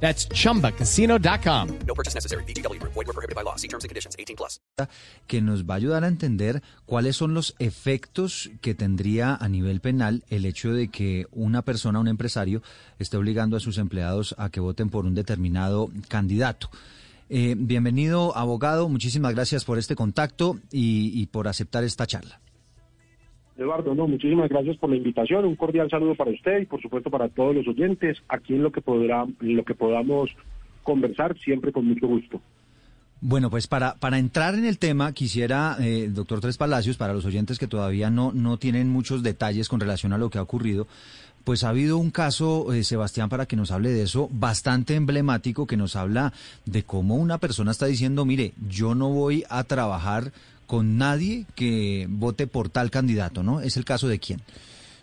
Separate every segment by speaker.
Speaker 1: That's chumbacasino.com.
Speaker 2: No purchase necessary. BGW. Void were prohibited by law. See terms and conditions. 18 plus.
Speaker 3: que nos va a ayudar a entender cuáles son los efectos que tendría a nivel penal el hecho de que una persona, un empresario, esté obligando a sus empleados a que voten por un determinado candidato. Eh, bienvenido, abogado. Muchísimas gracias por este contacto y, y por aceptar esta charla.
Speaker 4: Eduardo, no, muchísimas gracias por la invitación, un cordial saludo para usted y por supuesto para todos los oyentes, aquí en lo que podrá, lo que podamos conversar, siempre con mucho gusto.
Speaker 3: Bueno, pues para, para entrar en el tema, quisiera, eh, doctor Tres Palacios, para los oyentes que todavía no, no tienen muchos detalles con relación a lo que ha ocurrido, pues ha habido un caso, eh, Sebastián, para que nos hable de eso, bastante emblemático, que nos habla de cómo una persona está diciendo, mire, yo no voy a trabajar con nadie que vote por tal candidato, ¿no? Es el caso de quién.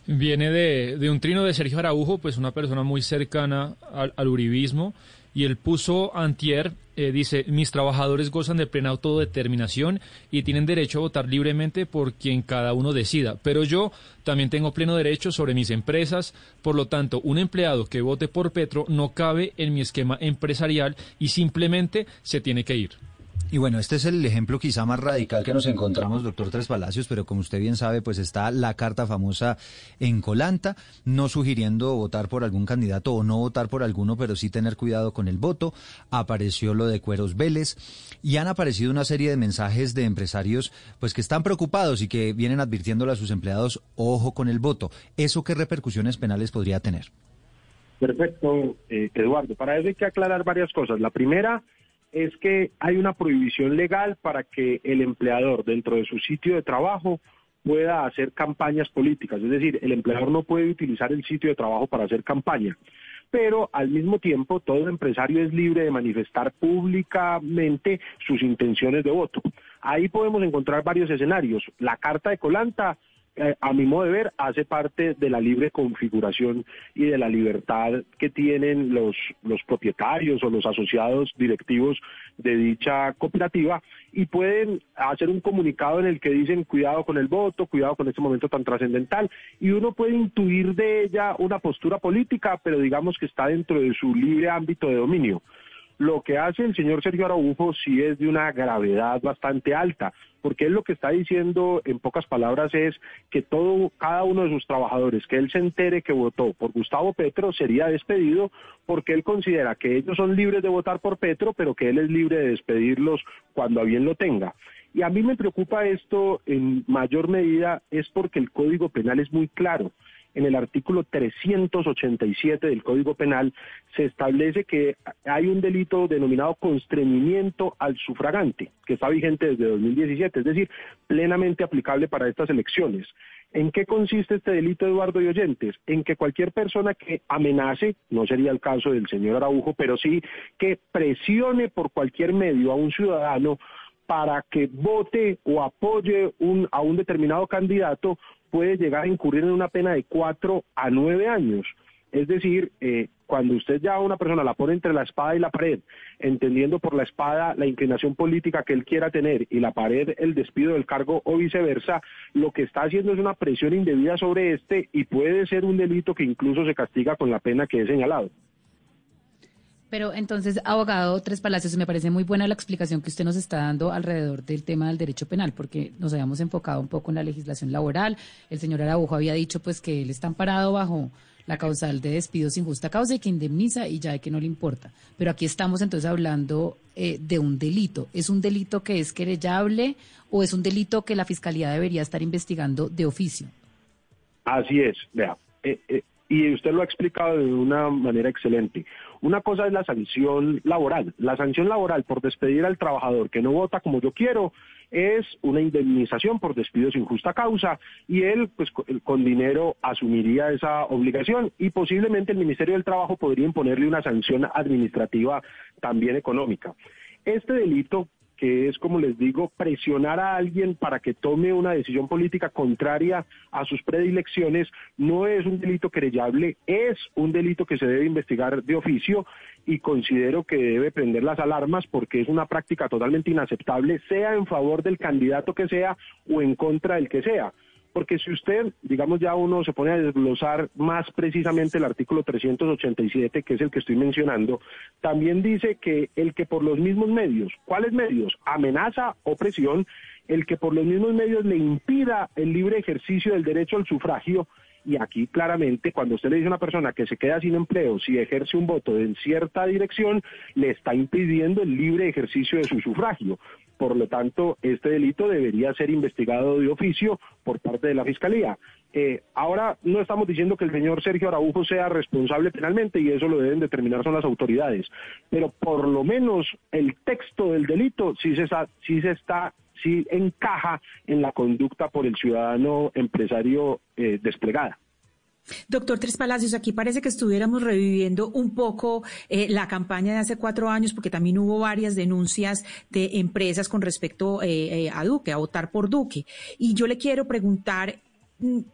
Speaker 5: Viene de, un trino de Sergio Araujo, pues una persona muy cercana al, al uribismo, y él puso antier, eh, dice, mis trabajadores gozan de plena autodeterminación y tienen derecho a votar libremente por quien cada uno decida, pero yo también tengo pleno derecho sobre mis empresas, por lo tanto, un empleado que vote por Petro no cabe en mi esquema empresarial y simplemente se tiene que ir.
Speaker 3: Y bueno, este es el ejemplo quizá más radical que nos encontramos, doctor Tres Palacios, pero como usted bien sabe, pues está la carta famosa en Colanta, no sugiriendo votar por algún candidato o no votar por alguno, pero sí tener cuidado con el voto. Apareció lo de Cueros Vélez y han aparecido una serie de mensajes de empresarios pues que están preocupados y que vienen advirtiéndole a sus empleados, ojo con el voto. ¿Eso qué repercusiones penales podría tener?
Speaker 4: Perfecto, eh, Eduardo. Para eso hay que aclarar varias cosas. La primera es que hay una prohibición legal para que el empleador dentro de su sitio de trabajo pueda hacer campañas políticas. Es decir, el empleador no puede utilizar el sitio de trabajo para hacer campaña. Pero al mismo tiempo, todo empresario es libre de manifestar públicamente sus intenciones de voto. Ahí podemos encontrar varios escenarios. La Carta de Colanta a mi modo de ver, hace parte de la libre configuración y de la libertad que tienen los, los propietarios o los asociados directivos de dicha cooperativa y pueden hacer un comunicado en el que dicen cuidado con el voto, cuidado con este momento tan trascendental y uno puede intuir de ella una postura política, pero digamos que está dentro de su libre ámbito de dominio. Lo que hace el señor Sergio Araujo sí es de una gravedad bastante alta, porque él lo que está diciendo en pocas palabras es que todo, cada uno de sus trabajadores, que él se entere que votó por Gustavo Petro, sería despedido porque él considera que ellos son libres de votar por Petro, pero que él es libre de despedirlos cuando a bien lo tenga. Y a mí me preocupa esto en mayor medida es porque el Código Penal es muy claro en el artículo 387 del Código Penal se establece que hay un delito denominado constreñimiento al sufragante, que está vigente desde 2017, es decir, plenamente aplicable para estas elecciones. ¿En qué consiste este delito, Eduardo y oyentes? En que cualquier persona que amenace, no sería el caso del señor Araujo, pero sí que presione por cualquier medio a un ciudadano para que vote o apoye un, a un determinado candidato puede llegar a incurrir en una pena de cuatro a nueve años. Es decir, eh, cuando usted ya a una persona la pone entre la espada y la pared, entendiendo por la espada la inclinación política que él quiera tener y la pared el despido del cargo o viceversa, lo que está haciendo es una presión indebida sobre este y puede ser un delito que incluso se castiga con la pena que he señalado.
Speaker 6: Pero entonces, abogado Tres Palacios, me parece muy buena la explicación que usted nos está dando alrededor del tema del derecho penal, porque nos habíamos enfocado un poco en la legislación laboral. El señor Araujo había dicho pues que él está amparado bajo la causal de despido sin justa causa y que indemniza y ya de que no le importa. Pero aquí estamos entonces hablando eh, de un delito. ¿Es un delito que es querellable o es un delito que la Fiscalía debería estar investigando de oficio?
Speaker 4: Así es, vea. Eh, eh, y usted lo ha explicado de una manera excelente. Una cosa es la sanción laboral. La sanción laboral por despedir al trabajador que no vota como yo quiero es una indemnización por despido sin justa causa y él pues con dinero asumiría esa obligación y posiblemente el Ministerio del Trabajo podría imponerle una sanción administrativa también económica. Este delito que es, como les digo, presionar a alguien para que tome una decisión política contraria a sus predilecciones, no es un delito querellable, es un delito que se debe investigar de oficio y considero que debe prender las alarmas porque es una práctica totalmente inaceptable, sea en favor del candidato que sea o en contra del que sea. Porque si usted, digamos ya uno se pone a desglosar más precisamente el artículo 387, que es el que estoy mencionando, también dice que el que por los mismos medios, ¿cuáles medios? Amenaza o presión, el que por los mismos medios le impida el libre ejercicio del derecho al sufragio, y aquí claramente cuando usted le dice a una persona que se queda sin empleo si ejerce un voto en cierta dirección, le está impidiendo el libre ejercicio de su sufragio. Por lo tanto, este delito debería ser investigado de oficio por parte de la Fiscalía. Eh, ahora no estamos diciendo que el señor Sergio Araujo sea responsable penalmente y eso lo deben determinar son las autoridades, pero por lo menos el texto del delito sí se, sí se está sí encaja en la conducta por el ciudadano empresario eh, desplegada.
Speaker 7: Doctor Tres Palacios, aquí parece que estuviéramos reviviendo un poco eh, la campaña de hace cuatro años, porque también hubo varias denuncias de empresas con respecto eh, a Duque, a votar por Duque. Y yo le quiero preguntar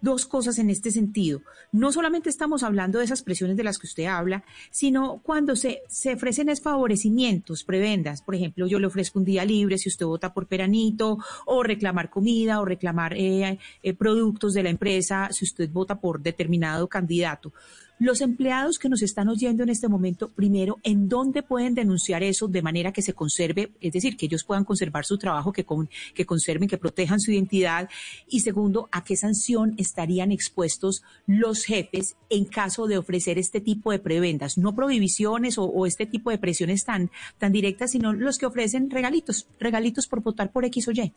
Speaker 7: dos cosas en este sentido. No solamente estamos hablando de esas presiones de las que usted habla, sino cuando se, se ofrecen favorecimientos, prebendas. Por ejemplo, yo le ofrezco un día libre si usted vota por Peranito, o reclamar comida, o reclamar eh, eh, productos de la empresa si usted vota por determinado candidato. Los empleados que nos están oyendo en este momento, primero, ¿en dónde pueden denunciar eso de manera que se conserve, es decir, que ellos puedan conservar su trabajo, que, que conserven, que protejan su identidad? Y segundo, ¿a qué sanción estarían expuestos los jefes en caso de ofrecer este tipo de prebendas? No prohibiciones o, este tipo de presiones tan, tan directas, sino los que ofrecen regalitos, regalitos por votar por X o Y.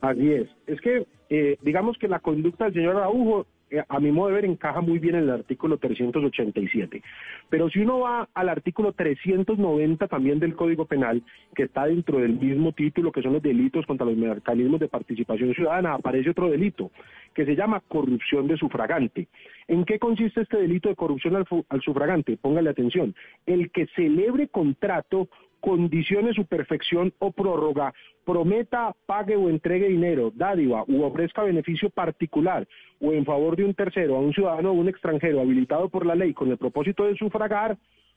Speaker 4: Así es. Es que, eh, digamos que la conducta del señor Araujo a mi modo de ver, encaja muy bien en el artículo 387. Pero si uno va al artículo 390 también del Código Penal, que está dentro del mismo título, que son los delitos contra los mecanismos de participación ciudadana, aparece otro delito, que se llama corrupción de sufragante. ¿En qué consiste este delito de corrupción al, al sufragante? Póngale atención. El que celebre contrato condicione su perfección o prórroga, prometa, pague o entregue dinero, dádiva u ofrezca beneficio particular o en favor de un tercero a un ciudadano o un extranjero habilitado por la ley con el propósito de sufragar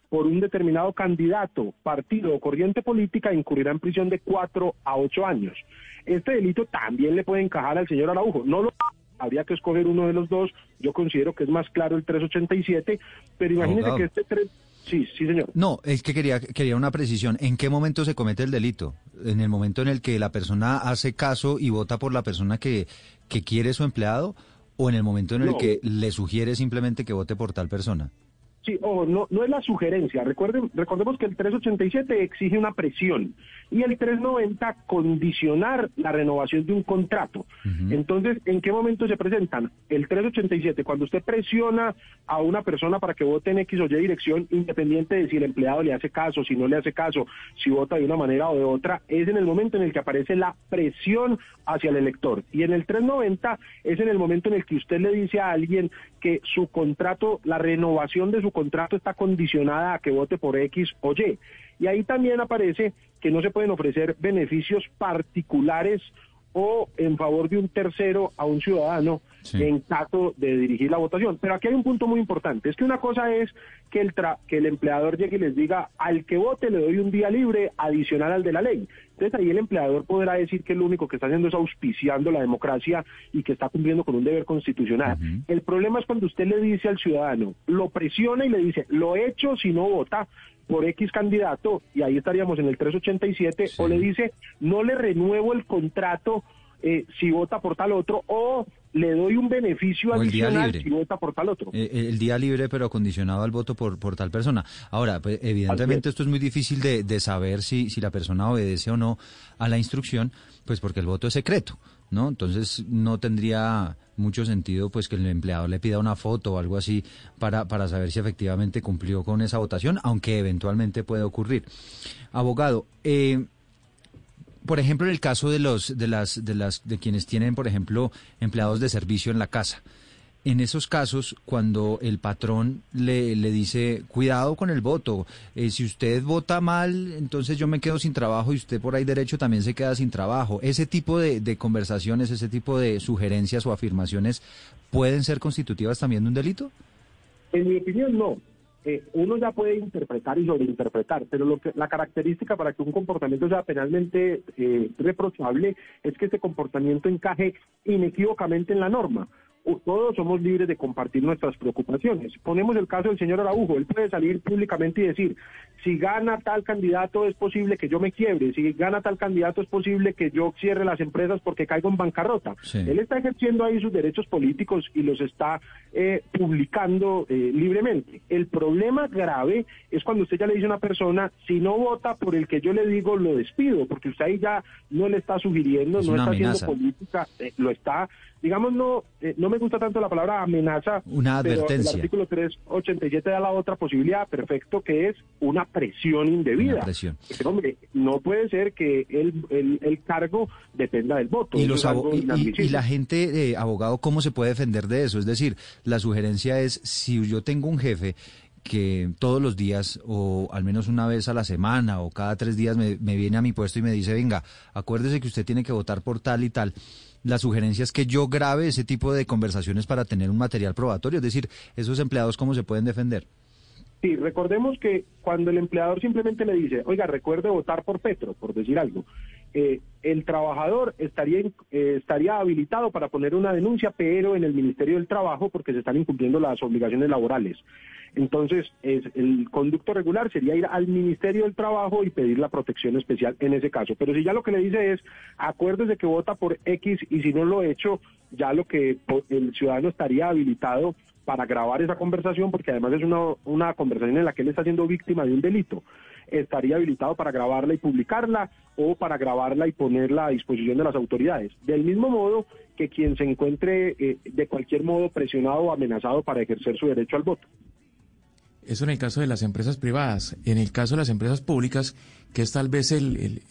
Speaker 4: por un determinado candidato, partido o corriente política incurrirá en prisión de cuatro a ocho años. Este delito también le puede encajar al señor Araujo. No lo habría que escoger uno de los dos. Yo considero que es más claro el 387, pero imagínese que este Sí, sí, señor.
Speaker 3: No, es que quería, quería una precisión. ¿En qué momento se comete el delito? ¿En el momento en el que la persona hace caso y vota por la persona que, que quiere su empleado? ¿O en el momento en el que le sugiere simplemente que vote por tal persona?
Speaker 4: Sí, ojo, no, no es la sugerencia. Recuerden, recordemos que el 387 exige una presión y el 390 condicionar la renovación de un contrato. Entonces, ¿en qué momento se presentan? El 387, cuando usted presiona a una persona para que vote en X o Y dirección, independiente de si el empleado le hace caso, si no le hace caso, si vota de una manera o de otra, es en el momento en el que aparece la presión hacia el elector. Y en el 390 es en el momento en el que usted le dice a alguien que su contrato, la renovación de su contrato está condicionada a que vote por X o Y. Y ahí también aparece que no se pueden ofrecer beneficios particulares o en favor de un tercero a un ciudadano en caso de dirigir la votación. Pero aquí hay un punto muy importante, es que una cosa es que el, que el empleador llegue y les diga, al que vote le doy un día libre adicional al de la ley. Entonces ahí el empleador podrá decir que lo único que está haciendo es auspiciando la democracia y que está cumpliendo con un deber constitucional. El problema es cuando usted le dice al ciudadano, lo presiona y le dice, lo he hecho si no vota, por X candidato, y ahí estaríamos en el 387, o le dice, no le renuevo el contrato eh, si vota por tal otro, o le doy un beneficio adicional si vota por tal otro.
Speaker 3: Eh, eh, el día libre, pero condicionado al voto por, por tal persona. Ahora, pues, evidentemente esto es muy difícil de, de saber si, si la persona obedece o no a la instrucción, pues porque el voto es secreto, ¿no? Entonces no tendría mucho sentido pues que el empleado le pida una foto o algo así para, para saber si efectivamente cumplió con esa votación, aunque eventualmente puede ocurrir. Abogado, eh, por ejemplo, en el caso de los de las de las de quienes tienen, por ejemplo, empleados de servicio en la casa, en esos casos, cuando el patrón le, le dice, cuidado con el voto, eh, si usted vota mal, entonces yo me quedo sin trabajo y usted por ahí derecho también se queda sin trabajo. Ese tipo de, de conversaciones, ese tipo de sugerencias o afirmaciones, ¿pueden ser constitutivas también de un delito?
Speaker 4: En mi opinión, no. Eh, uno ya puede interpretar y sobreinterpretar, pero lo que, la característica para que un comportamiento sea penalmente eh, reprochable es que ese comportamiento encaje inequívocamente en la norma todos somos libres de compartir nuestras preocupaciones. Ponemos el caso del señor Araujo, él puede salir públicamente y decir, si gana tal candidato es posible que yo me quiebre, si gana tal candidato es posible que yo cierre las empresas porque caigo en bancarrota. Él está ejerciendo ahí sus derechos políticos y los está eh, publicando eh, libremente. El problema grave es cuando usted ya le dice a una persona, si no vota por el que yo le digo, lo despido, porque usted ahí ya no le está sugiriendo, no está haciendo política, eh, lo está digamos, no, eh, no me gusta tanto la palabra amenaza.
Speaker 3: Una advertencia.
Speaker 4: el artículo 387 da la otra posibilidad, perfecto, que es una presión indebida. Una
Speaker 3: presión.
Speaker 4: hombre, no puede ser que el, el, cargo dependa del voto.
Speaker 3: Y, los y, la gente, eh, abogado, ¿cómo se puede defender de eso? Es decir, la sugerencia es, si yo tengo un jefe que todos los días o al menos una vez a la semana o cada tres días me, me viene a mi puesto y me dice, venga, acuérdese que usted tiene que votar por tal y tal la sugerencia es que yo grabe ese tipo de conversaciones para tener un material probatorio, es decir, esos empleados cómo se pueden defender.
Speaker 4: Sí, recordemos que cuando el empleador simplemente le dice, oiga, recuerde votar por Petro, por decir algo, eh, el trabajador estaría, eh, estaría habilitado para poner una denuncia, pero en el Ministerio del Trabajo porque se están incumpliendo las obligaciones laborales. Entonces, es, el conducto regular sería ir al Ministerio del Trabajo y pedir la protección especial en ese caso. Pero si ya lo que le dice es, acuérdese que vota por X y si no lo he hecho, ya lo que el ciudadano estaría habilitado para grabar esa conversación, porque además es una, una conversación en la que él está siendo víctima de un delito, estaría habilitado para grabarla y publicarla o para grabarla y ponerla a disposición de las autoridades. Del mismo modo que quien se encuentre eh, de cualquier modo presionado o amenazado para ejercer su derecho al voto.
Speaker 8: Eso en el caso de las empresas privadas. En el caso de las empresas públicas, que es tal vez el,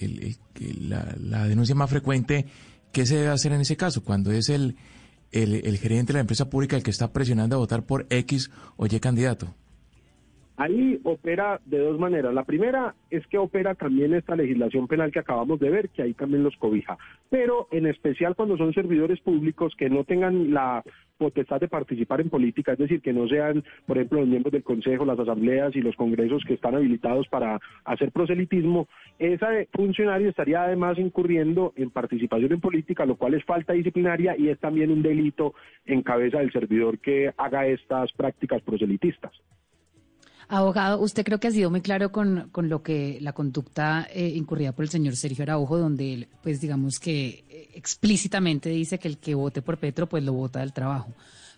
Speaker 8: la, denuncia más frecuente, ¿qué se debe hacer en ese caso? Cuando es el, el gerente de la empresa pública el que está presionando a votar por X o Y candidato.
Speaker 4: Ahí opera de dos maneras. La primera es que opera también esta legislación penal que acabamos de ver, que ahí también los cobija. Pero en especial cuando son servidores públicos que no tengan la potestad de participar en política, es decir, que no sean, por ejemplo, los miembros del Consejo, las asambleas y los congresos que están habilitados para hacer proselitismo, ese funcionario estaría además incurriendo en participación en política, lo cual es falta disciplinaria y es también un delito en cabeza del servidor que haga estas prácticas proselitistas.
Speaker 6: Abogado, usted creo que ha sido muy claro con, con lo que la conducta eh, incurrida por el señor Sergio Araujo, donde él, pues digamos que eh, explícitamente dice que el que vote por Petro, pues lo vota del trabajo.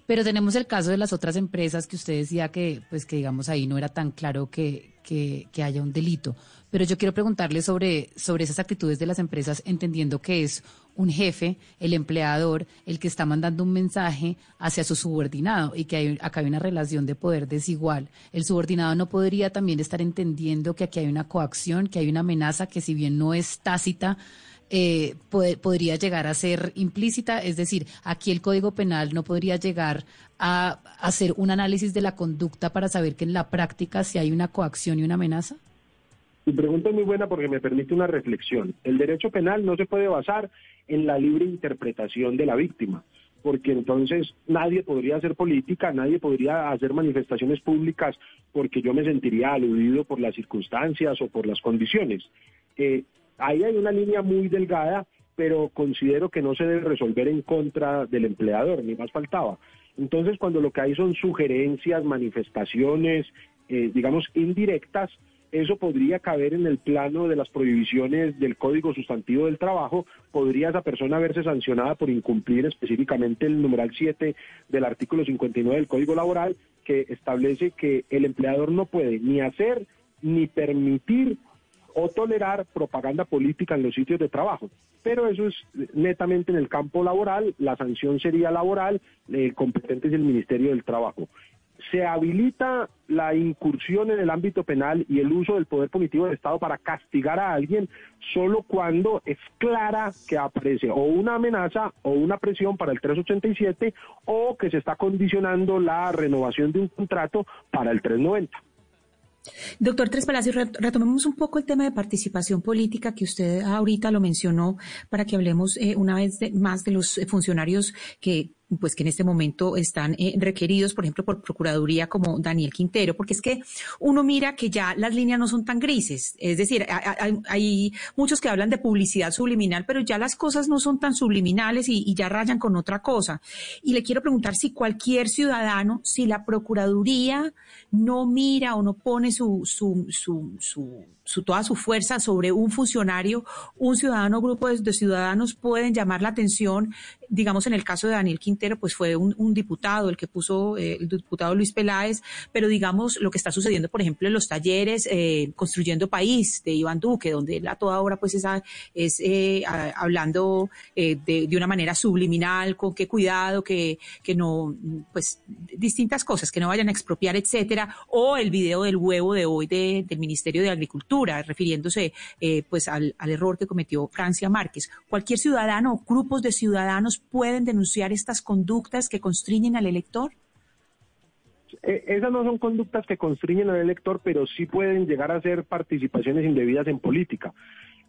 Speaker 6: Pero tenemos el caso de las otras empresas que usted decía que, pues que digamos ahí no era tan claro que, que, que, haya un delito. Pero yo quiero preguntarle sobre, sobre esas actitudes de las empresas, entendiendo que es un jefe, el empleador, el que está mandando un mensaje hacia su subordinado y que hay, acá hay una relación de poder desigual. El subordinado no podría también estar entendiendo que aquí hay una coacción, que hay una amenaza que si bien no es tácita, eh, podría llegar a ser implícita, es decir, aquí el Código Penal no podría llegar a hacer un análisis de la conducta para saber que en la práctica si hay una coacción y una amenaza?
Speaker 4: Mi pregunta es muy buena porque me permite una reflexión. El derecho penal no se puede basar en la libre interpretación de la víctima, porque entonces nadie podría hacer política, nadie podría hacer manifestaciones públicas porque yo me sentiría aludido por las circunstancias o por las condiciones. Eh, Ahí hay una línea muy delgada, pero considero que no se debe resolver en contra del empleador, ni más faltaba. Entonces, cuando lo que hay son sugerencias, manifestaciones, eh, digamos, indirectas, eso podría caber en el plano de las prohibiciones del Código Sustantivo del Trabajo, podría esa persona verse sancionada por incumplir específicamente el numeral 7 del artículo 59 del Código Laboral, que establece que el empleador no puede ni hacer ni permitir o tolerar propaganda política en los sitios de trabajo. Pero eso es netamente en el campo laboral, la sanción sería laboral, el competente es el Ministerio del Trabajo. Se habilita la incursión en el ámbito penal y el uso del poder punitivo del Estado para castigar a alguien solo cuando es clara que aparece o una amenaza o una presión para el 387 o que se está condicionando la renovación de un contrato para el 390.
Speaker 7: Doctor Tres Palacios, retomemos un poco el tema de participación política que usted ahorita lo mencionó para que hablemos eh, una vez más de los eh, funcionarios que pues que en este momento están eh, requeridos, por ejemplo, por Procuraduría como Daniel Quintero, porque es que uno mira que ya las líneas no son tan grises, es decir, hay, muchos que hablan de publicidad subliminal, pero ya las cosas no son tan subliminales y, ya rayan con otra cosa. Y le quiero preguntar si cualquier ciudadano, si la Procuraduría no mira o no pone su, su, su, su toda su fuerza sobre un funcionario, un ciudadano, grupo de, ciudadanos pueden llamar la atención. Digamos, en el caso de Daniel Quintero, pues fue un, diputado el que puso, eh, el diputado Luis Peláez, pero digamos lo que está sucediendo, por ejemplo, en los talleres eh, Construyendo País de Iván Duque, donde él a toda hora pues es, es eh, hablando de, de, una manera subliminal, con qué cuidado, que, que no, pues distintas cosas, que no vayan a expropiar, etcétera, o el video del huevo de hoy del Ministerio de Agricultura refiriéndose eh, pues al, error que cometió Francia Márquez. Cualquier ciudadano o grupos de ciudadanos pueden denunciar estas conductas que constriñen al elector.
Speaker 4: Eh, esas no son conductas que constriñen al elector, pero sí pueden llegar a ser participaciones indebidas en política.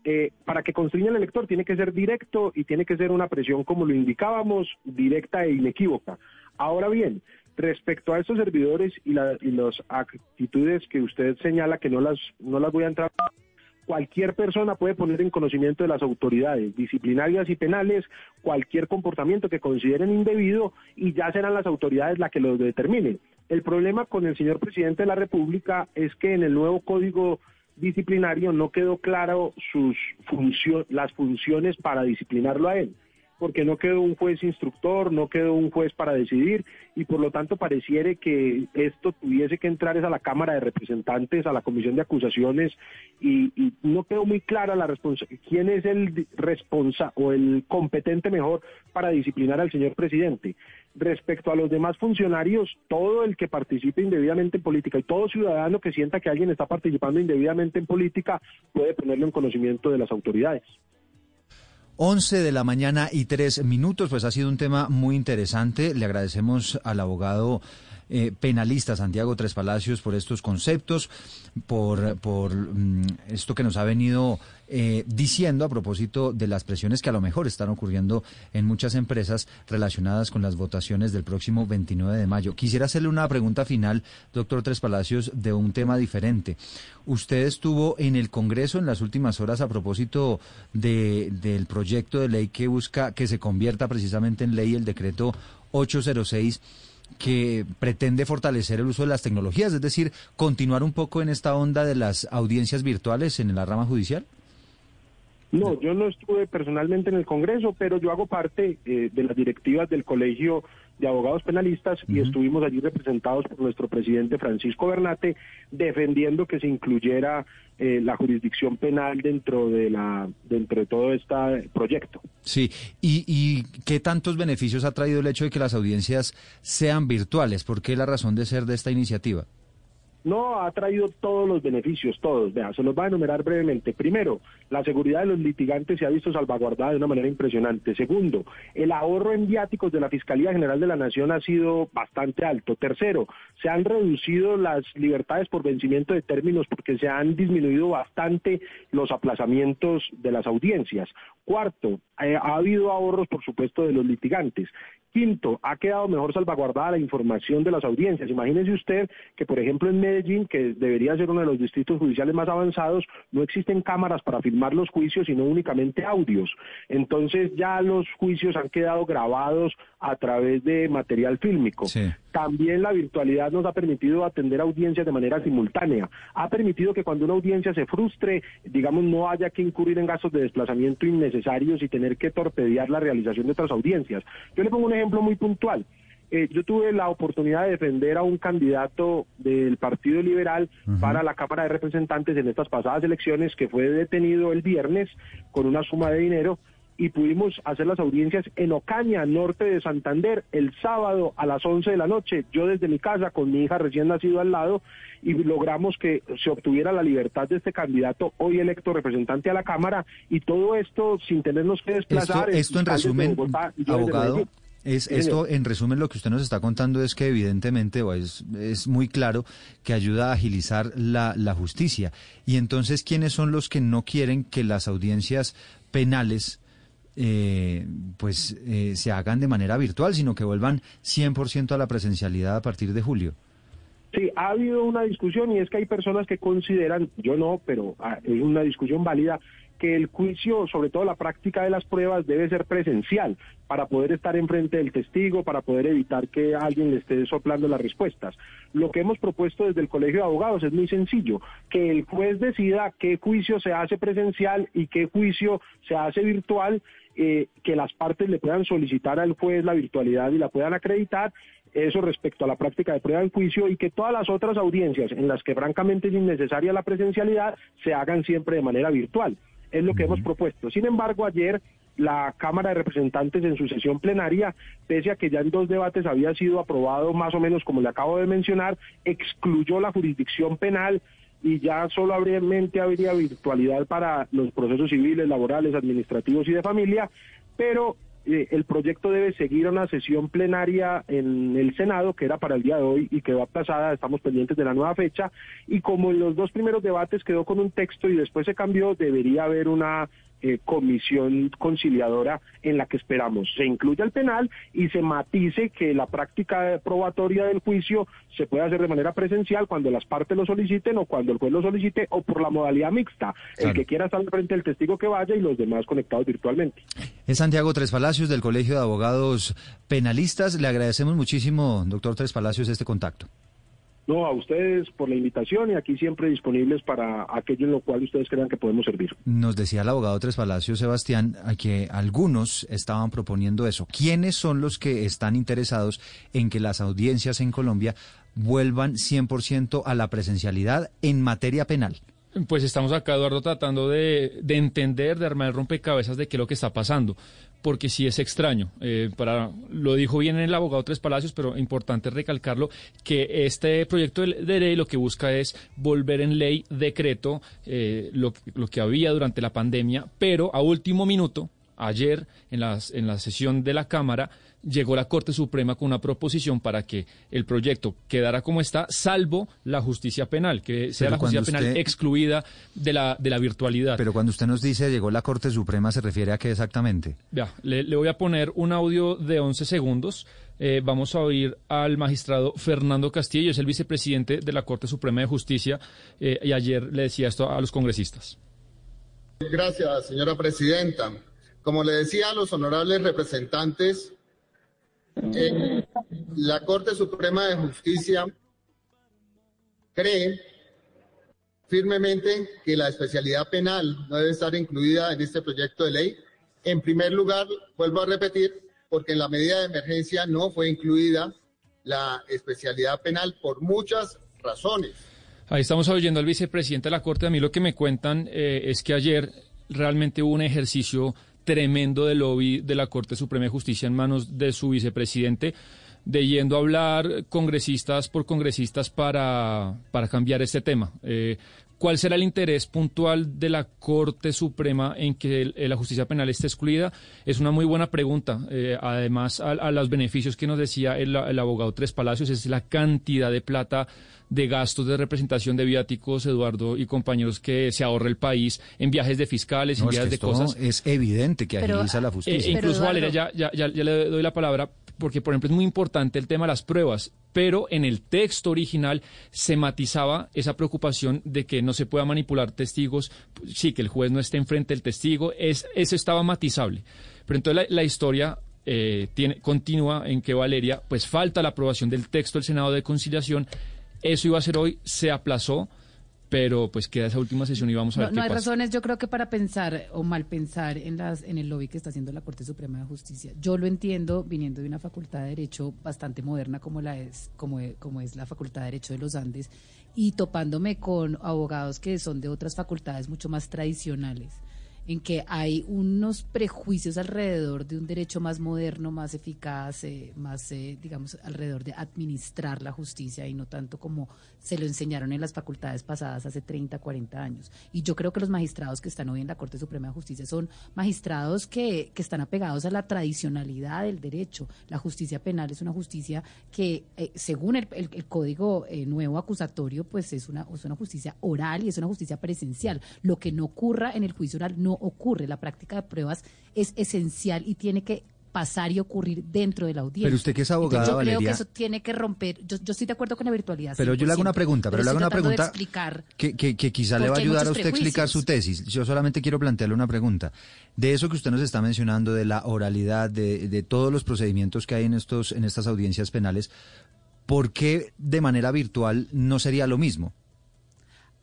Speaker 4: Eh, para que constriña al elector tiene que ser directo y tiene que ser una presión, como lo indicábamos, directa e inequívoca. Ahora bien, Respecto a estos servidores y, las actitudes que usted señala, que no las, no las voy a entrar, cualquier persona puede poner en conocimiento de las autoridades disciplinarias y penales cualquier comportamiento que consideren indebido y ya serán las autoridades las que lo determinen. El problema con el señor presidente de la República es que en el nuevo código disciplinario no quedó claro sus las funciones para disciplinarlo a él porque no quedó un juez instructor, no quedó un juez para decidir y por lo tanto pareciere que esto tuviese que entrar a la Cámara de Representantes, a la Comisión de Acusaciones y, no quedó muy clara la quién es el responsable o el competente mejor para disciplinar al señor presidente. Respecto a los demás funcionarios, todo el que participe indebidamente en política y todo ciudadano que sienta que alguien está participando indebidamente en política puede ponerlo en conocimiento de las autoridades.
Speaker 3: 11 de la mañana y tres minutos, pues ha sido un tema muy interesante. Le agradecemos al abogado eh, penalista Santiago Tres Palacios por estos conceptos, por, por mm, esto que nos ha venido eh, diciendo a propósito de las presiones que a lo mejor están ocurriendo en muchas empresas relacionadas con las votaciones del próximo 29 de mayo. Quisiera hacerle una pregunta final, doctor Tres Palacios, de un tema diferente. Usted estuvo en el Congreso en las últimas horas a propósito de, del proyecto de ley que busca que se convierta precisamente en ley el decreto 806 que pretende fortalecer el uso de las tecnologías, es decir, continuar un poco en esta onda de las audiencias virtuales en la rama judicial?
Speaker 4: No, yo no estuve personalmente en el Congreso, pero yo hago parte eh, de las directivas del Colegio de Abogados Penalistas y estuvimos allí representados por nuestro presidente Francisco Bernate defendiendo que se incluyera eh, la jurisdicción penal dentro de la dentro de todo este proyecto.
Speaker 3: Sí, ¿Y, ¿y qué tantos beneficios ha traído el hecho de que las audiencias sean virtuales? ¿Por qué la razón de ser de esta iniciativa?
Speaker 4: No, ha traído todos los beneficios, todos. Vea, se los voy a enumerar brevemente. Primero, la seguridad de los litigantes se ha visto salvaguardada de una manera impresionante. Segundo, el ahorro en viáticos de la Fiscalía General de la Nación ha sido bastante alto. Tercero, se han reducido las libertades por vencimiento de términos porque se han disminuido bastante los aplazamientos de las audiencias. Cuarto, eh, ha habido ahorros, por supuesto, de los litigantes. Quinto, ha quedado mejor salvaguardada la información de las audiencias. Imagínese usted que, por ejemplo, en Medellín, que debería ser uno de los distritos judiciales más avanzados, no existen cámaras para filmar los juicios, sino únicamente audios. Entonces ya los juicios han quedado grabados a través de material fílmico. También la virtualidad nos ha permitido atender audiencias de manera simultánea. Ha permitido que cuando una audiencia se frustre, digamos, no haya que incurrir en gastos de desplazamiento innecesarios y tener que torpedear la realización de otras audiencias. Yo le pongo un ejemplo muy puntual. Eh, yo tuve la oportunidad de defender a un candidato del Partido Liberal para la Cámara de Representantes en estas pasadas elecciones que fue detenido el viernes con una suma de dinero y pudimos hacer las audiencias en Ocaña, norte de Santander, el sábado a las 11 de la noche, yo desde mi casa con mi hija recién nacido al lado y logramos que se obtuviera la libertad de este candidato hoy electo representante a la Cámara y todo esto sin tenernos que desplazar.
Speaker 3: Esto, esto en resumen, abogado. Es,
Speaker 4: Sí,
Speaker 3: esto, en resumen, lo que usted nos está contando es que evidentemente o es, es muy claro que ayuda a agilizar la, la justicia. Y entonces, ¿quiénes son los que no quieren que las audiencias penales eh, pues eh, se hagan de manera virtual, sino que vuelvan 100% a la presencialidad a partir de julio?
Speaker 4: Sí, ha habido una discusión y es que hay personas que consideran, yo no, pero ah, es una discusión válida, que el juicio, sobre todo la práctica de las pruebas, debe ser presencial para poder estar enfrente del testigo, para poder evitar que alguien le esté soplando las respuestas. Lo que hemos propuesto desde el Colegio de Abogados es muy sencillo, que el juez decida qué juicio se hace presencial y qué juicio se hace virtual, eh, que las partes le puedan solicitar al juez la virtualidad y la puedan acreditar eso respecto a la práctica de prueba en juicio y que todas las otras audiencias en las que francamente es innecesaria la presencialidad se hagan siempre de manera virtual. Es lo que hemos propuesto. Sin embargo, ayer la Cámara de Representantes en su sesión plenaria, pese a que ya en dos debates había sido aprobado más o menos como le acabo de mencionar, excluyó la jurisdicción penal y ya solamente habría virtualidad para los procesos civiles, laborales, administrativos y de familia, pero eh, el proyecto debe seguir una sesión plenaria en el Senado, que era para el día de hoy y quedó aplazada, estamos pendientes de la nueva fecha, y como en los dos primeros debates quedó con un texto y después se cambió, debería haber una eh, comisión conciliadora en la que esperamos se incluya el penal y se matice que la práctica probatoria del juicio se puede hacer de manera presencial cuando las partes lo soliciten o cuando el juez lo solicite o por la modalidad mixta.
Speaker 3: Claro.
Speaker 4: El que quiera estar frente del testigo que vaya y los demás conectados virtualmente.
Speaker 3: Es Santiago Tres Palacios del Colegio de Abogados Penalistas. Le agradecemos muchísimo, doctor Tres Palacios, este contacto.
Speaker 4: No, a ustedes por la invitación y aquí siempre disponibles para aquello en lo cual ustedes crean que podemos servir.
Speaker 3: Nos decía el abogado Tres Palacios, Sebastián, a que algunos estaban proponiendo eso. ¿Quiénes son los que están interesados en que las audiencias en Colombia vuelvan 100% a la presencialidad en materia penal?
Speaker 5: Pues estamos acá, Eduardo, tratando de, de entender, de armar el rompecabezas de qué es lo que está pasando, porque sí es extraño. Eh, para, lo dijo bien el abogado Tres Palacios, pero importante recalcarlo, que este proyecto de, ley lo que busca es volver en ley decreto eh, lo, lo que había durante la pandemia, pero a último minuto, ayer en, las, en la sesión de la Cámara, llegó la Corte Suprema con una proposición para que el proyecto quedara como está, salvo la justicia penal, que sea
Speaker 3: Pero
Speaker 5: la justicia penal
Speaker 3: usted-
Speaker 5: excluida de la, de la virtualidad.
Speaker 3: Pero cuando usted nos dice llegó la Corte Suprema, ¿se refiere a qué exactamente?
Speaker 5: Le, le voy a poner un audio de 11 segundos. Eh, vamos a oír al magistrado Fernando Castillo, es el vicepresidente de la Corte Suprema de Justicia, eh, y ayer le decía esto a los congresistas.
Speaker 9: Gracias, señora presidenta. Como le decía a los honorables representantes, eh, la Corte Suprema de Justicia cree firmemente que la especialidad penal no debe estar incluida en este proyecto de ley. En primer lugar, vuelvo a repetir, porque en la medida de emergencia no fue incluida la especialidad penal por muchas razones.
Speaker 5: Ahí estamos oyendo al vicepresidente de la Corte. A mí lo que me cuentan eh, es que ayer realmente hubo un ejercicio tremendo de lobby de la Corte Suprema de Justicia en manos de su vicepresidente, de yendo a hablar congresistas por congresistas para, para cambiar este tema. Eh, ¿Cuál será el interés puntual de la Corte Suprema en que el- la justicia penal esté excluida? Es una muy buena pregunta. Eh, además, a, a los beneficios que nos decía el, el abogado Tres Palacios, es la cantidad de plata de gastos de representación de viáticos, Eduardo y compañeros, que se ahorra el país en viajes de fiscales,
Speaker 3: No,
Speaker 5: en
Speaker 3: es, que
Speaker 5: viajes de
Speaker 3: esto
Speaker 5: cosas.
Speaker 3: es evidente que
Speaker 6: Pero,
Speaker 3: agiliza la
Speaker 5: Eh,
Speaker 3: justicia.
Speaker 5: incluso,
Speaker 6: Eduardo-
Speaker 5: Valeria, ya, ya, ya, ya le doy la palabra, porque, por ejemplo, es muy importante el tema de las pruebas, pero en el texto original se matizaba esa preocupación de que no se pueda manipular testigos, sí, que el juez no esté enfrente del testigo, es, eso estaba matizable. Pero entonces la, la historia eh, tiene, continúa en que Valeria, pues falta la aprobación del texto del Senado de conciliación, eso iba a ser hoy, se aplazó, pero pues queda esa última sesión y vamos a
Speaker 6: No,
Speaker 5: ver
Speaker 6: no hay
Speaker 5: pasa.
Speaker 6: razones, yo creo que para pensar o mal pensar en las en el lobby que está haciendo la Corte Suprema de Justicia. Yo lo entiendo viniendo de una facultad de derecho bastante moderna como la es como como es la Facultad de Derecho de los Andes y topándome con abogados que son de otras facultades mucho más tradicionales. En que hay unos prejuicios alrededor de un derecho más moderno, más eficaz, eh, más, eh, digamos, alrededor de administrar la justicia y no tanto como se lo enseñaron en las facultades pasadas hace 30, 40 años. Y yo creo que los magistrados que están hoy en la Corte Suprema de Justicia son magistrados que, que están apegados a la tradicionalidad del derecho. La justicia penal es una justicia que, eh, según el, el- el código eh, nuevo acusatorio, pues es una, es una justicia oral y es una justicia presencial. Lo que no ocurra en el juicio oral no ocurre. La práctica de pruebas es esencial y tiene que pasar y ocurrir dentro de la audiencia.
Speaker 3: Pero usted que es
Speaker 6: Entonces,
Speaker 3: abogada,
Speaker 6: yo creo que eso tiene que romper. Yo, yo estoy de acuerdo con la virtualidad.
Speaker 3: Pero yo le hago una
Speaker 6: 100%,
Speaker 3: pregunta, pero le hago una pregunta
Speaker 6: explicar
Speaker 3: que, que, que quizá le va a ayudar a usted a explicar su tesis. Yo solamente quiero plantearle una pregunta. De eso que usted nos está mencionando, de la oralidad, de, de todos los procedimientos que hay en, estos, en estas audiencias penales, ¿por qué de manera virtual no sería lo mismo?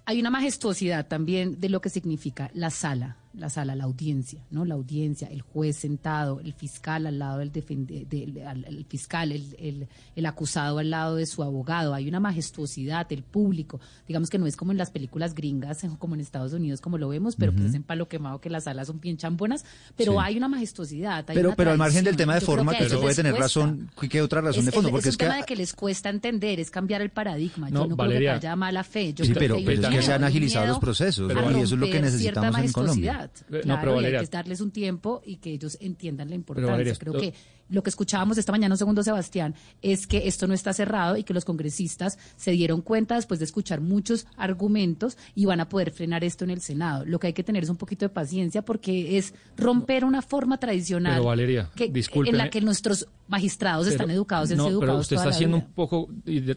Speaker 6: hay una majestuosidad también de lo que significa la sala, la sala, la audiencia, ¿no? La audiencia, el juez sentado, el fiscal al lado del defende- del al- el fiscal, el, el- el acusado al lado de su abogado. Hay una majestuosidad, el público. Digamos que no es como en las películas gringas, como en Estados Unidos, como lo vemos, pero pues es en palo quemado que las salas son bien chambonas, pero
Speaker 3: Sí.
Speaker 6: hay una majestuosidad. hay
Speaker 3: Pero,
Speaker 6: una
Speaker 3: pero al margen del tema de
Speaker 6: Yo
Speaker 3: forma,
Speaker 6: a
Speaker 3: que usted puede tener
Speaker 6: cuesta.
Speaker 3: razón, ¿qué otra razón
Speaker 6: Es,
Speaker 3: de fondo?
Speaker 6: es-
Speaker 3: Porque
Speaker 6: es
Speaker 3: es
Speaker 6: un
Speaker 3: que...
Speaker 6: tema de que les cuesta entender, es cambiar el paradigma.
Speaker 5: No,
Speaker 6: Yo no
Speaker 5: Valeria.
Speaker 6: creo que haya mala fe. Yo
Speaker 3: Sí,
Speaker 6: creo
Speaker 3: pero-
Speaker 6: que
Speaker 3: pero es que se han agilizado los procesos, y eso es lo que necesitamos en Colombia.
Speaker 5: No,
Speaker 6: Claro, y hay que darles un tiempo y que ellos entiendan la importancia.
Speaker 5: Valeria,
Speaker 6: creo que lo que escuchábamos esta mañana, un segundo, Sebastián, es que esto no está cerrado y que los congresistas se dieron cuenta después de escuchar muchos argumentos y van a poder frenar esto en el Senado. Lo que hay que tener es un poquito de paciencia porque es romper una forma tradicional
Speaker 5: Pero, Valeria,
Speaker 6: que, en la que nuestros magistrados están educados,
Speaker 5: no,
Speaker 6: sido
Speaker 5: pero
Speaker 6: educados
Speaker 5: usted está siendo
Speaker 6: vida.
Speaker 5: un poco,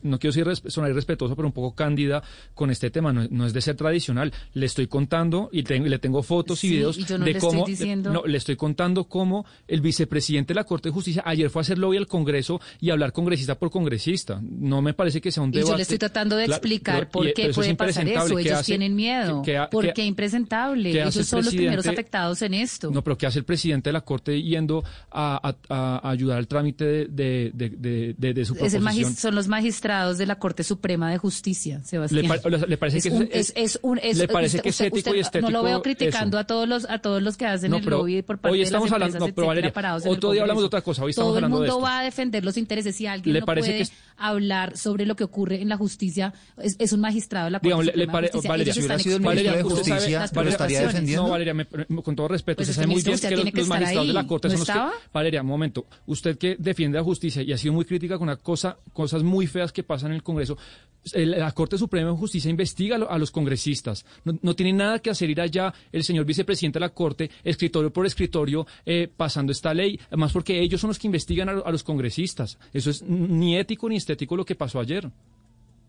Speaker 5: no quiero ser sonar irrespetuoso, pero un poco cándida con este tema. No, no es de ser tradicional. Le estoy contando y, y le tengo fotos y videos
Speaker 6: y yo no
Speaker 5: de
Speaker 6: le estoy
Speaker 5: cómo.
Speaker 6: diciendo-
Speaker 5: no, le estoy contando cómo el vicepresidente de la Corte de Justicia ayer fue a hacer lobby al Congreso y hablar congresista por congresista. No me parece que sea un
Speaker 6: Y
Speaker 5: debate.
Speaker 6: yo le estoy tratando de explicar por
Speaker 5: y-
Speaker 6: qué
Speaker 5: eso es
Speaker 6: puede pasar eso.
Speaker 5: ¿Qué
Speaker 6: Ellos
Speaker 5: hace-
Speaker 6: tienen miedo.
Speaker 5: qué- qué-
Speaker 6: ¿Por
Speaker 5: qué-
Speaker 6: impresentable?
Speaker 5: qué
Speaker 6: Ellos son los primeros afectados en esto.
Speaker 5: No, pero ¿qué hace el presidente de la Corte yendo a, a- a ayudar al trámite de, de, de, de- de- de su
Speaker 6: Es el
Speaker 5: proposición?
Speaker 6: magis- son los magistrados de la Corte Suprema de Justicia, Sebastián.
Speaker 5: ¿Le pa- le- le parece
Speaker 6: es
Speaker 5: que
Speaker 6: un-
Speaker 5: es-
Speaker 6: es, un- es-
Speaker 5: le parece
Speaker 6: usted-
Speaker 5: que es
Speaker 6: usted-
Speaker 5: ético
Speaker 6: usted
Speaker 5: y estético
Speaker 6: No lo veo criticando
Speaker 5: eso?
Speaker 6: a todos los a todos los que hacen
Speaker 5: No,
Speaker 6: el lobby por parte
Speaker 5: hoy
Speaker 6: de las
Speaker 5: estamos hablando-
Speaker 6: empresas,
Speaker 5: no, pero Valeria, otro día hablamos de otra cosa, hoy estamos
Speaker 6: Todo
Speaker 5: hablando de
Speaker 6: el mundo
Speaker 5: esto.
Speaker 6: va a defender los intereses. Si alguien
Speaker 5: ¿Le
Speaker 6: no
Speaker 5: parece
Speaker 6: puede
Speaker 5: que es-
Speaker 6: hablar sobre lo que ocurre en la justicia, es, es un magistrado de la Corte
Speaker 5: Digamos, le- pare-
Speaker 6: de Justicia.
Speaker 5: Valeria, si
Speaker 3: hubiera sido el
Speaker 5: Valeria,
Speaker 3: de
Speaker 5: usted sabe-
Speaker 3: Justicia,
Speaker 6: las
Speaker 3: ¿lo estaría defendiendo?
Speaker 5: No, Valeria, me- me- con todo respeto,
Speaker 6: Pues
Speaker 5: se
Speaker 6: es
Speaker 5: sabe muy bien
Speaker 6: usted
Speaker 5: que los,
Speaker 6: que
Speaker 5: los magistrados de la
Speaker 6: ahí.
Speaker 5: Corte
Speaker 6: ¿No
Speaker 5: son los que...
Speaker 6: estaba?
Speaker 5: Valeria, un momento. Usted que defiende a la justicia y ha sido muy crítica con una cosa, cosas muy feas que pasan en el Congreso, la Corte Suprema de Justicia investiga a lo- a los congresistas. No, tiene nada que hacer ir allá el señor vicepresidente de la Corte, escritorio por escritorio, eh, pasando esta ley, además porque ellos son los que investigan a los congresistas. Eso es ni ético ni estético lo que pasó ayer.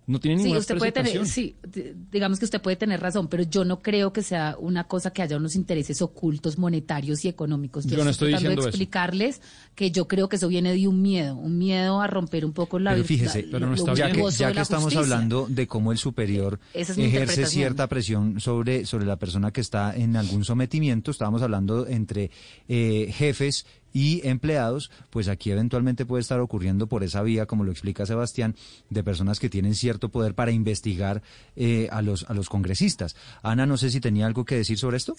Speaker 5: No tiene
Speaker 6: Sí,
Speaker 5: ninguna
Speaker 6: usted puede tener,
Speaker 5: presentación.
Speaker 6: sí, d- digamos que usted puede tener razón, pero yo no creo que sea una cosa que haya unos intereses ocultos monetarios y económicos.
Speaker 5: Yo no estoy
Speaker 6: tratando
Speaker 5: diciendo
Speaker 6: de
Speaker 5: eso.
Speaker 6: explicarles que yo creo que eso viene de un miedo, un miedo a romper un poco la
Speaker 3: Pero fíjese,
Speaker 6: la-
Speaker 5: pero
Speaker 6: lo-
Speaker 5: no está
Speaker 6: lo
Speaker 3: ya que, ya estamos
Speaker 6: justicia.
Speaker 3: hablando de cómo el superior
Speaker 6: es
Speaker 3: ejerce cierta presión sobre, sobre la persona que está en algún sometimiento, estábamos hablando entre eh, jefes y empleados, pues aquí eventualmente puede estar ocurriendo por esa vía, como lo explica Sebastián, de personas que tienen cierto poder para investigar eh, a, los, a los congresistas. Ana, no sé si tenía algo que decir sobre esto.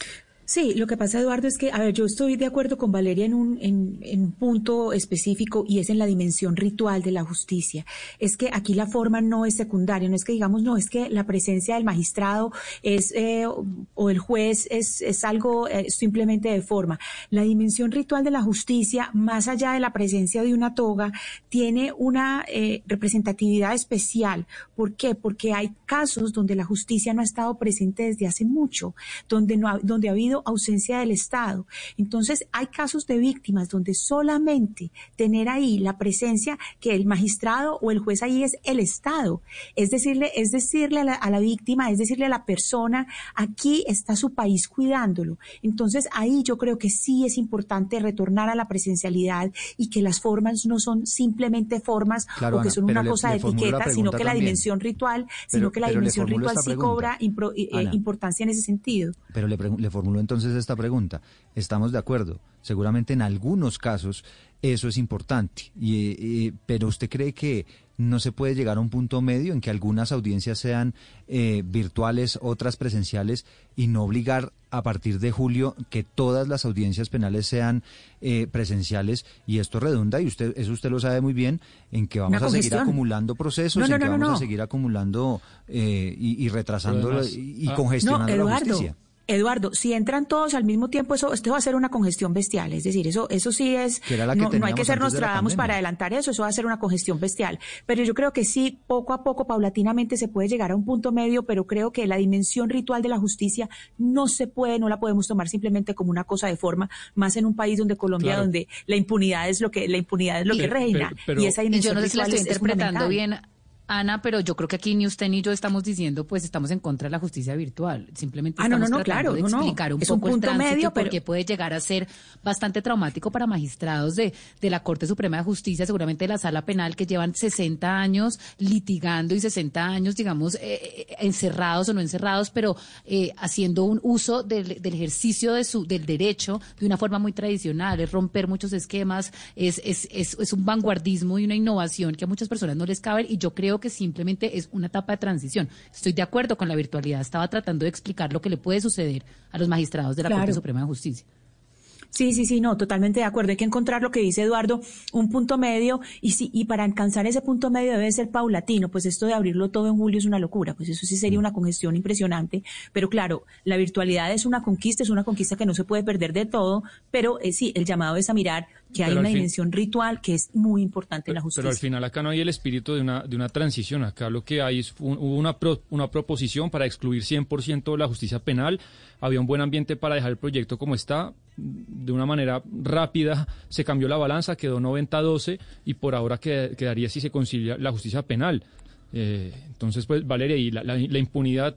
Speaker 7: Sí, lo que pasa, Eduardo, es que, a ver, yo estoy de acuerdo con Valeria en un, en, un punto específico y es en la dimensión ritual de la justicia. Es que aquí la forma no es secundaria, no es que digamos, no, es que la presencia del magistrado es, eh, o el juez es, es algo eh, simplemente de forma. La dimensión ritual de la justicia, más allá de la presencia de una toga, tiene una eh, representatividad especial. ¿Por qué? Porque hay casos donde la justicia no ha estado presente desde hace mucho, donde no ha, donde ha habido ausencia del Estado. Entonces, hay casos de víctimas donde solamente tener ahí la presencia que el magistrado o el juez ahí es el Estado. Es decirle, es decirle a la, a la víctima, es decirle a la persona, aquí está su país cuidándolo. Entonces, ahí yo creo que sí es importante retornar a la presencialidad y que las formas no son simplemente formas
Speaker 3: Claro,
Speaker 7: o que son una cosa
Speaker 3: le
Speaker 7: de etiqueta, sino que la
Speaker 3: también.
Speaker 7: dimensión ritual,
Speaker 3: Pero-
Speaker 7: sino que la dimensión ritual sí
Speaker 3: pregunta.
Speaker 7: cobra impro- eh,
Speaker 3: Ana.
Speaker 7: importancia en ese sentido.
Speaker 3: Pero le, le formulo entonces esta pregunta. Estamos de acuerdo. Seguramente en algunos casos eso es importante. Y, pero usted cree que no se puede llegar a un punto medio en que algunas audiencias sean eh, virtuales, otras presenciales y no obligar a partir de julio que todas las audiencias penales sean eh, presenciales y esto redunda y usted eso usted lo sabe muy bien en que vamos a seguir acumulando procesos, en que vamos a seguir acumulando eh, y, retrasando y, ah, congestionando la justicia.
Speaker 7: Eduardo, si entran todos al mismo tiempo, eso esto va a ser una congestión bestial. Es decir, eso, eso sí es. no, hay que ser Nostradamus para adelantar eso, eso va a ser una congestión bestial. Pero yo creo que sí, poco a poco, paulatinamente, se puede llegar a un punto medio, pero creo que la dimensión ritual de la justicia no se puede, no la podemos tomar simplemente como una cosa de forma, más en un país donde Colombia, donde la impunidad es lo que, la impunidad es lo que reina. y esa dimensión
Speaker 6: yo no
Speaker 7: sé si la
Speaker 6: estoy interpretando bien Ana, pero yo creo que aquí ni usted ni yo estamos diciendo, pues estamos en contra de la justicia virtual. Simplemente
Speaker 7: ah, no,
Speaker 6: estamos
Speaker 7: no,
Speaker 6: tratando de explicar un poco
Speaker 7: un punto
Speaker 6: el
Speaker 7: medio,
Speaker 6: porque puede llegar a ser bastante traumático para magistrados de, de la Corte Suprema de Justicia, seguramente de la Sala Penal, que llevan 60 años litigando y 60 años, digamos, eh, eh, encerrados o no encerrados, pero eh, haciendo un uso del, del, ejercicio de su, del derecho de una forma muy tradicional, es romper muchos esquemas, es, es, es, es un vanguardismo y una innovación que a muchas personas no les cabe y yo creo que simplemente es una etapa de transición. Estoy de acuerdo con la virtualidad. Estaba tratando de explicar lo que le puede suceder a los magistrados de la Corte Suprema de Justicia.
Speaker 7: Sí, sí, sí, no, totalmente de acuerdo. Hay que encontrar lo que dice Eduardo, un punto medio, y sí, y para alcanzar ese punto medio debe ser paulatino, pues esto de abrirlo todo en julio es una locura, pues eso sí sería una congestión impresionante, pero claro, la virtualidad es una conquista, es una conquista que no se puede perder de todo, pero eh, sí, el llamado es a mirar que hay una dimensión ritual que es muy importante en la justicia.
Speaker 5: Pero al final acá no hay el espíritu de una, de una transición, acá lo que hay es una, una proposición para excluir 100% la justicia penal, había un buen ambiente para dejar el proyecto como está, de una manera rápida se cambió la balanza, quedó 90-12 y por ahora quedaría si se concilia la justicia penal. Eh, entonces, pues Valeria, y la impunidad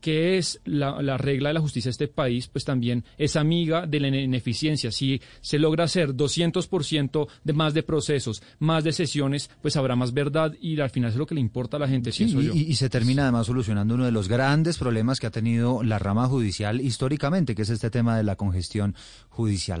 Speaker 5: que es la, regla de la justicia de este país, pues también es amiga de la ineficiencia. Si se logra hacer 200% de más de procesos, más de sesiones, pues habrá más verdad y al final es lo que le importa a la gente,
Speaker 3: y, se termina además solucionando uno de los grandes problemas que ha tenido la rama judicial históricamente, que es este tema de la congestión judicial.